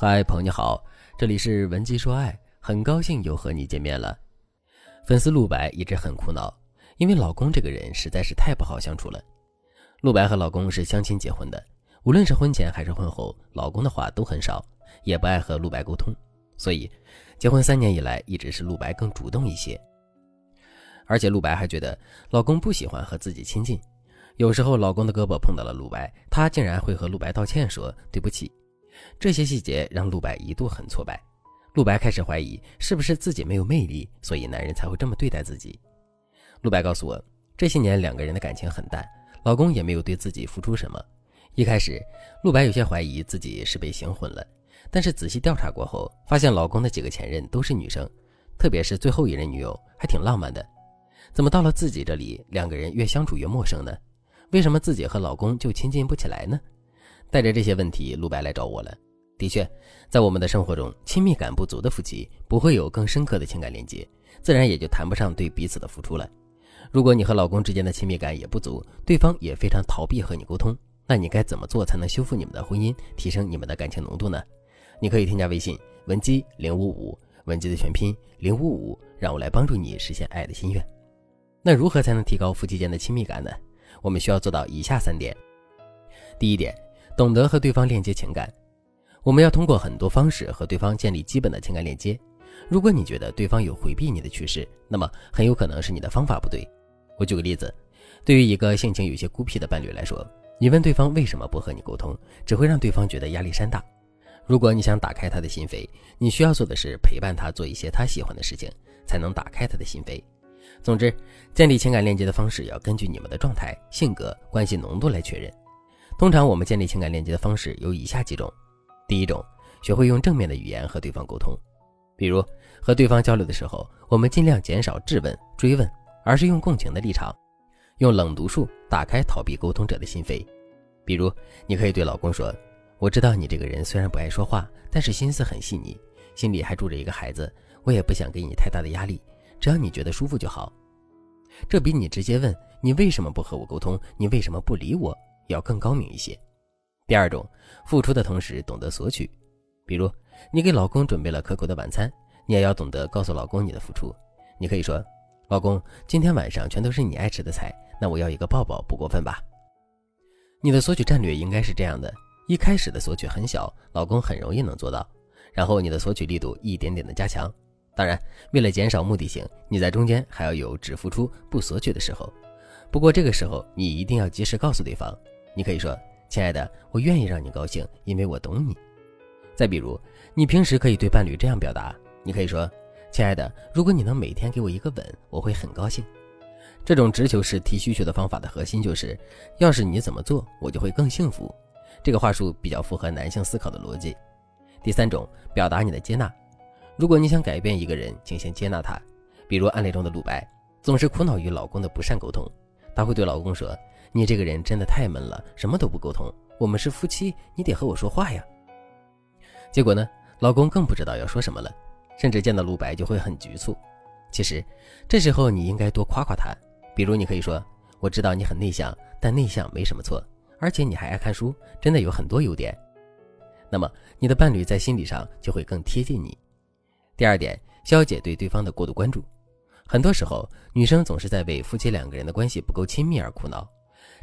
嗨，朋友你好，这里是文姬说爱，很高兴又和你见面了。粉丝陆白一直很苦恼，因为老公这个人实在是太不好相处了。陆白和老公是相亲结婚的，无论是婚前还是婚后，老公的话都很少，也不爱和陆白沟通，所以结婚三年以来一直是陆白更主动一些。而且陆白还觉得老公不喜欢和自己亲近，有时候老公的胳膊碰到了陆白，他竟然会和陆白道歉说对不起。这些细节让陆白一度很挫败，陆白开始怀疑是不是自己没有魅力，所以男人才会这么对待自己。陆白告诉我，这些年两个人的感情很淡，老公也没有对自己付出什么。一开始，陆白有些怀疑自己是被行婚了，但是仔细调查过后，发现老公的几个前任都是女生，特别是最后一任女友还挺浪漫的。怎么到了自己这里，两个人越相处越陌生呢？为什么自己和老公就亲近不起来呢？带着这些问题，陆白来找我了。的确，在我们的生活中，亲密感不足的夫妻不会有更深刻的情感连接，自然也就谈不上对彼此的付出了。如果你和老公之间的亲密感也不足，对方也非常逃避和你沟通，那你该怎么做才能修复你们的婚姻，提升你们的感情浓度呢？你可以添加微信文姬零五五，文姬的全拼零五五，让我来帮助你实现爱的心愿。那如何才能提高夫妻间的亲密感呢？我们需要做到以下三点。第一点。懂得和对方链接情感，我们要通过很多方式和对方建立基本的情感链接。如果你觉得对方有回避你的趋势，那么很有可能是你的方法不对。我举个例子，对于一个性情有些孤僻的伴侣来说，你问对方为什么不和你沟通，只会让对方觉得压力山大。如果你想打开他的心扉，你需要做的是陪伴他做一些他喜欢的事情，才能打开他的心扉。总之，建立情感链接的方式要根据你们的状态、性格、关系浓度来确认。通常我们建立情感链接的方式有以下几种：第一种，学会用正面的语言和对方沟通，比如和对方交流的时候，我们尽量减少质问、追问，而是用共情的立场，用冷读术打开逃避沟通者的心扉。比如，你可以对老公说：“我知道你这个人虽然不爱说话，但是心思很细腻，心里还住着一个孩子，我也不想给你太大的压力，只要你觉得舒服就好。”这比你直接问你为什么不和我沟通，你为什么不理我。要更高明一些。第二种，付出的同时懂得索取，比如你给老公准备了可口的晚餐，你也要懂得告诉老公你的付出。你可以说：“老公，今天晚上全都是你爱吃的菜，那我要一个抱抱，不过分吧？”你的索取战略应该是这样的：一开始的索取很小，老公很容易能做到，然后你的索取力度一点点的加强。当然，为了减少目的性，你在中间还要有只付出不索取的时候。不过这个时候，你一定要及时告诉对方。你可以说：“亲爱的，我愿意让你高兴，因为我懂你。”再比如，你平时可以对伴侣这样表达：“你可以说，亲爱的，如果你能每天给我一个吻，我会很高兴。”这种直球式提需求的方法的核心就是：要是你怎么做，我就会更幸福。这个话术比较符合男性思考的逻辑。第三种，表达你的接纳。如果你想改变一个人，请先接纳他。比如案例中的露白，总是苦恼于老公的不善沟通，他会对老公说。你这个人真的太闷了，什么都不沟通。我们是夫妻，你得和我说话呀。结果呢，老公更不知道要说什么了，甚至见到陆白就会很局促。其实，这时候你应该多夸夸他，比如你可以说：“我知道你很内向，但内向没什么错，而且你还爱看书，真的有很多优点。”那么，你的伴侣在心理上就会更贴近你。第二点，消解对对方的过度关注。很多时候，女生总是在为夫妻两个人的关系不够亲密而苦恼。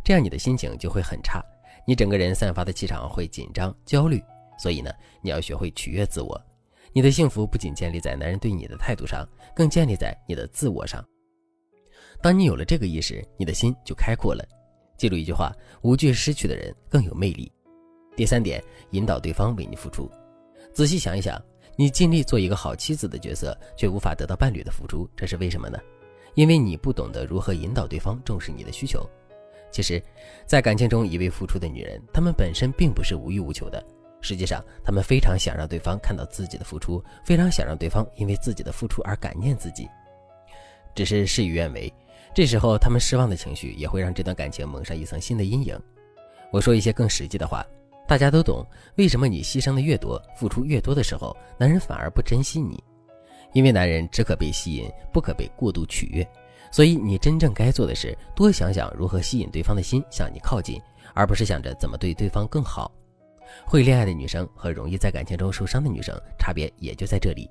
这样你的心情就会很差，你整个人散发的气场会紧张、焦虑。所以呢，你要学会取悦自我。你的幸福不仅建立在男人对你的态度上，更建立在你的自我上。当你有了这个意识，你的心就开阔了。记住一句话：无惧失去的人更有魅力。第三点，引导对方为你付出。仔细想一想，你尽力做一个好妻子的角色，却无法得到伴侣的付出，这是为什么呢？因为你不懂得如何引导对方重视你的需求。其实，在感情中一味付出的女人，她们本身并不是无欲无求的。实际上，她们非常想让对方看到自己的付出，非常想让对方因为自己的付出而感念自己。只是事与愿违，这时候她们失望的情绪也会让这段感情蒙上一层新的阴影。我说一些更实际的话，大家都懂。为什么你牺牲的越多，付出越多的时候，男人反而不珍惜你？因为男人只可被吸引，不可被过度取悦。所以，你真正该做的是多想想如何吸引对方的心向你靠近，而不是想着怎么对对方更好。会恋爱的女生和容易在感情中受伤的女生差别也就在这里。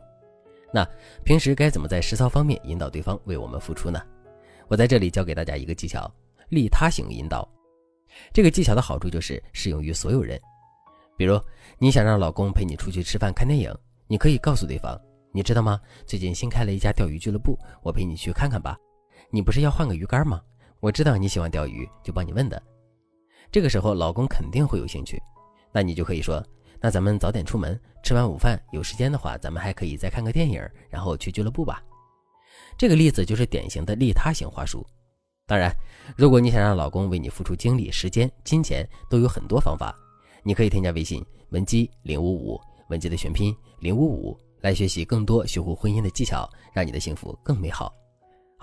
那平时该怎么在实操方面引导对方为我们付出呢？我在这里教给大家一个技巧：利他型引导。这个技巧的好处就是适用于所有人。比如你想让老公陪你出去吃饭、看电影，你可以告诉对方：“你知道吗？最近新开了一家钓鱼俱乐部，我陪你去看看吧。你不是要换个鱼竿吗？我知道你喜欢钓鱼，就帮你问的。”这个时候老公肯定会有兴趣，那你就可以说：“那咱们早点出门，吃完午饭有时间的话，咱们还可以再看个电影，然后去俱乐部吧。”这个例子就是典型的利他型话术。当然，如果你想让老公为你付出精力、时间、金钱，都有很多方法。你可以添加微信文姬零五五，文姬的全拼零五五，来学习更多修护婚姻的技巧，让你的幸福更美好。